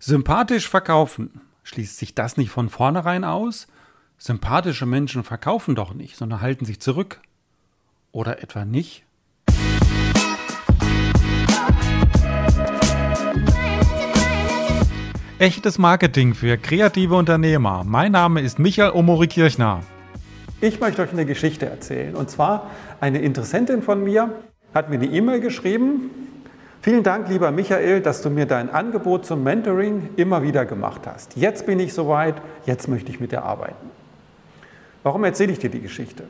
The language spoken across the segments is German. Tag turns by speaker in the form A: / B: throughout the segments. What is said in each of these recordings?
A: Sympathisch verkaufen. Schließt sich das nicht von vornherein aus? Sympathische Menschen verkaufen doch nicht, sondern halten sich zurück. Oder etwa nicht? Echtes Marketing für kreative Unternehmer. Mein Name ist Michael Omori Kirchner.
B: Ich möchte euch eine Geschichte erzählen. Und zwar eine Interessentin von mir hat mir eine E-Mail geschrieben Vielen Dank, lieber Michael, dass du mir dein Angebot zum Mentoring immer wieder gemacht hast. Jetzt bin ich soweit, jetzt möchte ich mit dir arbeiten. Warum erzähle ich dir die Geschichte?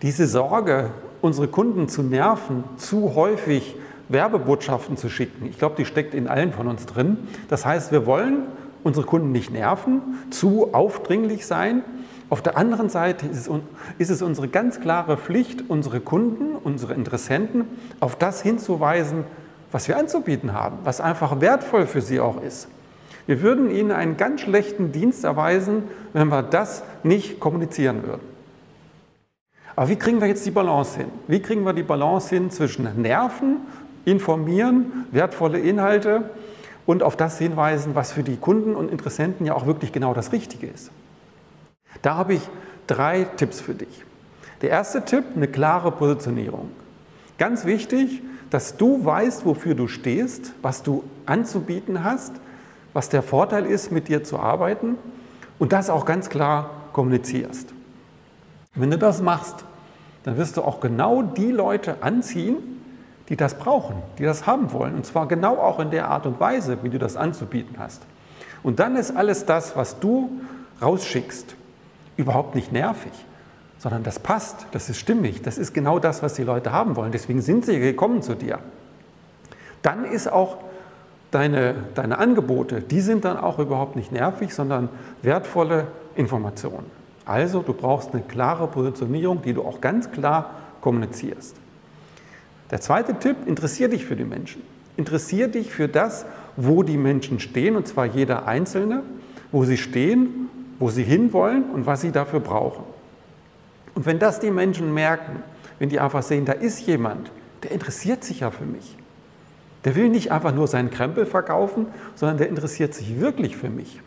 B: Diese Sorge, unsere Kunden zu nerven, zu häufig Werbebotschaften zu schicken, ich glaube, die steckt in allen von uns drin. Das heißt, wir wollen unsere Kunden nicht nerven, zu aufdringlich sein, auf der anderen Seite ist es, ist es, unsere ganz klare Pflicht, unsere Kunden, unsere Interessenten auf das hinzuweisen, was wir anzubieten haben, was einfach wertvoll für sie auch ist. Wir würden ihnen einen ganz schlechten Dienst erweisen, wenn wir das nicht kommunizieren würden. Aber wie kriegen wir jetzt die Balance hin? Wie kriegen wir die Balance hin zwischen Nerven, informieren, wertvolle Inhalte und auf das hinweisen, was für die Kunden und Interessenten ja auch wirklich genau das Richtige ist? Da habe ich drei Tipps für dich. Der erste Tipp, eine klare Positionierung. Ganz wichtig, dass du weißt, wofür du stehst, was du anzubieten hast, was der Vorteil ist, mit dir zu arbeiten und das auch ganz klar kommunizierst. Wenn du das machst, dann wirst du auch genau die Leute anziehen, die das brauchen, die das haben wollen. Und zwar genau auch in der Art und Weise, wie du das anzubieten hast. Und dann ist alles das, was du rausschickst, überhaupt nicht nervig, sondern das passt, das ist stimmig, das ist genau das, was die Leute haben wollen. Deswegen sind sie gekommen zu dir. Dann ist auch deine, deine Angebote, die sind dann auch überhaupt nicht nervig, sondern wertvolle Informationen. Also du brauchst eine klare Positionierung, die du auch ganz klar kommunizierst. Der zweite Tipp, interessier dich für die Menschen. Interessier dich für das, wo die Menschen stehen, und zwar jeder Einzelne, wo sie stehen wo sie hinwollen und was sie dafür brauchen. Und wenn das die Menschen merken, wenn die einfach sehen, da ist jemand, der interessiert sich ja für mich. Der will nicht einfach nur seinen Krempel verkaufen, sondern der interessiert sich wirklich für mich.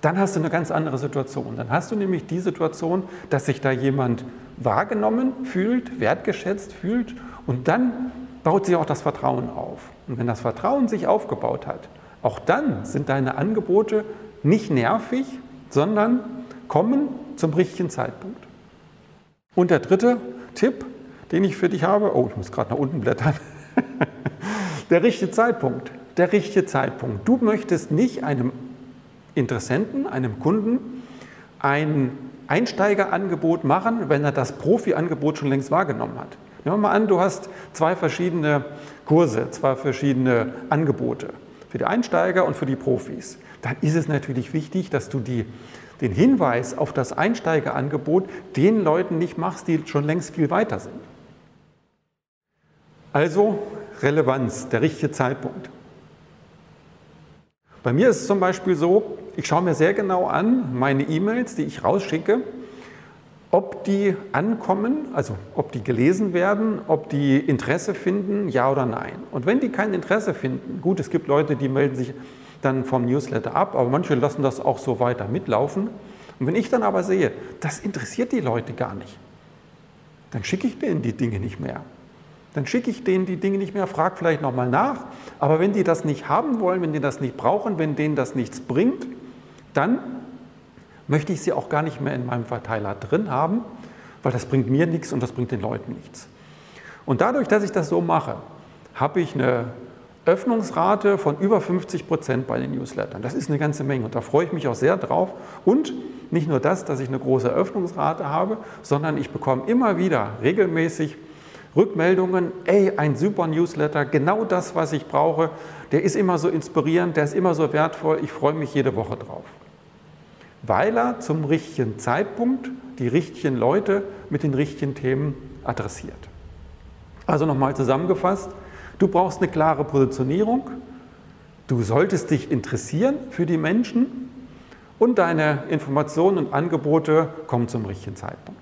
B: Dann hast du eine ganz andere Situation. Dann hast du nämlich die Situation, dass sich da jemand wahrgenommen fühlt, wertgeschätzt fühlt und dann baut sich auch das Vertrauen auf. Und wenn das Vertrauen sich aufgebaut hat, auch dann sind deine Angebote nicht nervig, sondern kommen zum richtigen Zeitpunkt. Und der dritte Tipp, den ich für dich habe, oh, ich muss gerade nach unten blättern, der richtige Zeitpunkt. Der richtige Zeitpunkt. Du möchtest nicht einem Interessenten, einem Kunden ein Einsteigerangebot machen, wenn er das Profi-Angebot schon längst wahrgenommen hat. Nehmen wir mal an, du hast zwei verschiedene Kurse, zwei verschiedene Angebote für die Einsteiger und für die Profis dann ist es natürlich wichtig, dass du die, den Hinweis auf das Einsteigerangebot den Leuten nicht machst, die schon längst viel weiter sind. Also Relevanz, der richtige Zeitpunkt. Bei mir ist es zum Beispiel so, ich schaue mir sehr genau an, meine E-Mails, die ich rausschicke, ob die ankommen, also ob die gelesen werden, ob die Interesse finden, ja oder nein. Und wenn die kein Interesse finden, gut, es gibt Leute, die melden sich dann vom Newsletter ab, aber manche lassen das auch so weiter mitlaufen. Und wenn ich dann aber sehe, das interessiert die Leute gar nicht, dann schicke ich denen die Dinge nicht mehr. Dann schicke ich denen die Dinge nicht mehr, frage vielleicht nochmal nach. Aber wenn die das nicht haben wollen, wenn die das nicht brauchen, wenn denen das nichts bringt, dann möchte ich sie auch gar nicht mehr in meinem Verteiler drin haben, weil das bringt mir nichts und das bringt den Leuten nichts. Und dadurch, dass ich das so mache, habe ich eine Öffnungsrate von über 50 Prozent bei den Newslettern. Das ist eine ganze Menge und da freue ich mich auch sehr drauf. Und nicht nur das, dass ich eine große Öffnungsrate habe, sondern ich bekomme immer wieder regelmäßig Rückmeldungen, ey, ein super Newsletter, genau das, was ich brauche, der ist immer so inspirierend, der ist immer so wertvoll, ich freue mich jede Woche drauf. Weil er zum richtigen Zeitpunkt die richtigen Leute mit den richtigen Themen adressiert. Also nochmal zusammengefasst, Du brauchst eine klare Positionierung. Du solltest dich interessieren für die Menschen und deine Informationen und Angebote kommen zum richtigen Zeitpunkt.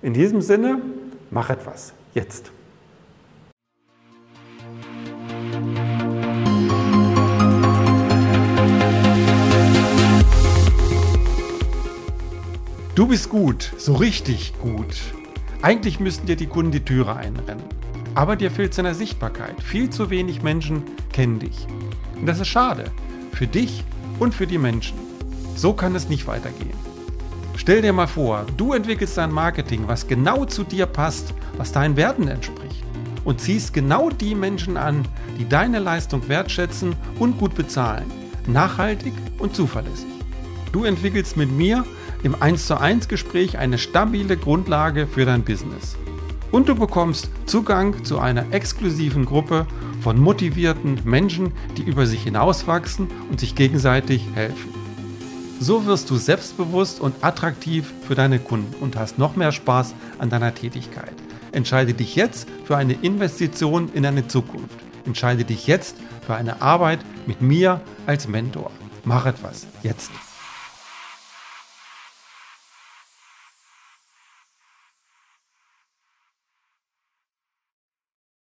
B: In diesem Sinne, mach etwas. Jetzt.
A: Du bist gut, so richtig gut. Eigentlich müssten dir die Kunden die Türe einrennen. Aber dir fehlt seiner Sichtbarkeit. Viel zu wenig Menschen kennen dich. Und das ist schade. Für dich und für die Menschen. So kann es nicht weitergehen. Stell dir mal vor, du entwickelst ein Marketing, was genau zu dir passt, was deinen Werten entspricht. Und ziehst genau die Menschen an, die deine Leistung wertschätzen und gut bezahlen. Nachhaltig und zuverlässig. Du entwickelst mit mir im 1 zu 1 Gespräch eine stabile Grundlage für dein Business. Und du bekommst Zugang zu einer exklusiven Gruppe von motivierten Menschen, die über sich hinauswachsen und sich gegenseitig helfen. So wirst du selbstbewusst und attraktiv für deine Kunden und hast noch mehr Spaß an deiner Tätigkeit. Entscheide dich jetzt für eine Investition in deine Zukunft. Entscheide dich jetzt für eine Arbeit mit mir als Mentor. Mach etwas jetzt.